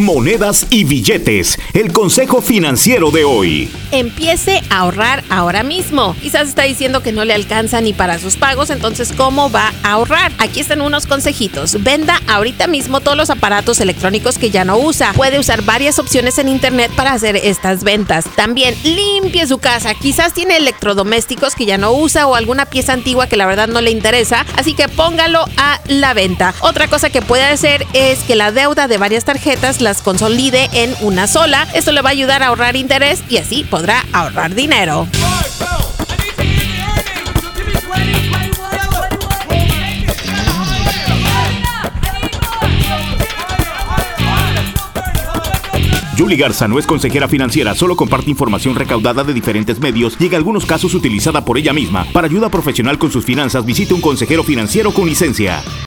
monedas y billetes. El consejo financiero de hoy. Empiece a ahorrar ahora mismo. Quizás está diciendo que no le alcanza ni para sus pagos, entonces ¿cómo va a ahorrar? Aquí están unos consejitos. Venda ahorita mismo todos los aparatos electrónicos que ya no usa. Puede usar varias opciones en internet para hacer estas ventas. También limpie su casa. Quizás tiene electrodomésticos que ya no usa o alguna pieza antigua que la verdad no le interesa, así que póngalo a la venta. Otra cosa que puede hacer es que la deuda de varias tarjetas consolide en una sola. Esto le va a ayudar a ahorrar interés y así podrá ahorrar dinero. Julie Garza no es consejera financiera, solo comparte información recaudada de diferentes medios y en algunos casos utilizada por ella misma. Para ayuda profesional con sus finanzas, visite un consejero financiero con licencia.